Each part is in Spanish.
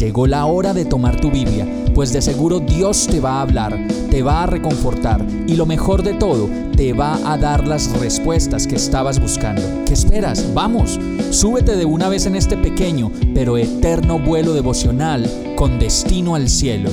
Llegó la hora de tomar tu Biblia, pues de seguro Dios te va a hablar, te va a reconfortar y lo mejor de todo, te va a dar las respuestas que estabas buscando. ¿Qué esperas? Vamos, súbete de una vez en este pequeño pero eterno vuelo devocional con destino al cielo.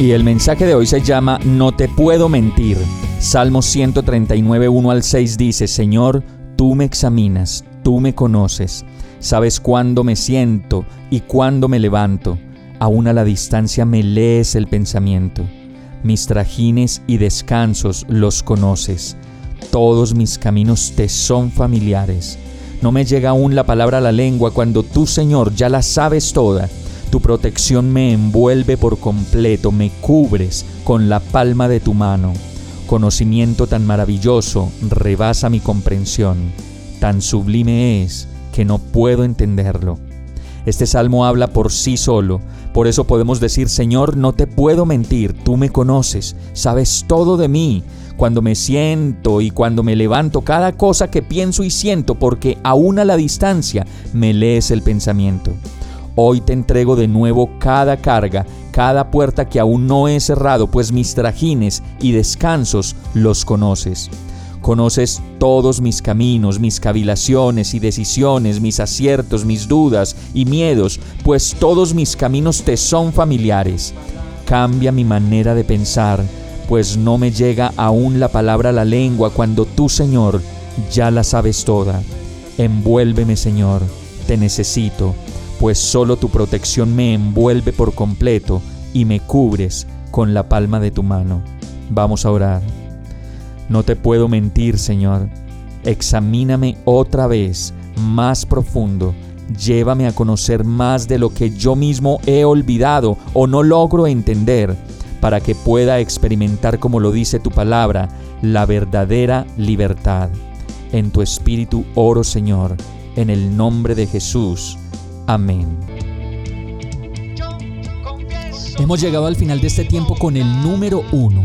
Y el mensaje de hoy se llama No te puedo mentir. Salmos 139, 1 al 6 dice, Señor, tú me examinas, tú me conoces Sabes cuándo me siento y cuándo me levanto. Aún a la distancia me lees el pensamiento. Mis trajines y descansos los conoces. Todos mis caminos te son familiares. No me llega aún la palabra a la lengua cuando tú, Señor, ya la sabes toda. Tu protección me envuelve por completo, me cubres con la palma de tu mano. Conocimiento tan maravilloso rebasa mi comprensión. Tan sublime es que no puedo entenderlo. Este salmo habla por sí solo, por eso podemos decir, Señor, no te puedo mentir, tú me conoces, sabes todo de mí, cuando me siento y cuando me levanto, cada cosa que pienso y siento, porque aún a la distancia me lees el pensamiento. Hoy te entrego de nuevo cada carga, cada puerta que aún no he cerrado, pues mis trajines y descansos los conoces. Conoces todos mis caminos, mis cavilaciones y decisiones, mis aciertos, mis dudas y miedos, pues todos mis caminos te son familiares. Cambia mi manera de pensar, pues no me llega aún la palabra a la lengua cuando tú, Señor, ya la sabes toda. Envuélveme, Señor, te necesito, pues solo tu protección me envuelve por completo y me cubres con la palma de tu mano. Vamos a orar. No te puedo mentir, Señor. Examíname otra vez, más profundo. Llévame a conocer más de lo que yo mismo he olvidado o no logro entender, para que pueda experimentar, como lo dice tu palabra, la verdadera libertad. En tu espíritu oro, Señor, en el nombre de Jesús. Amén. Hemos llegado al final de este tiempo con el número uno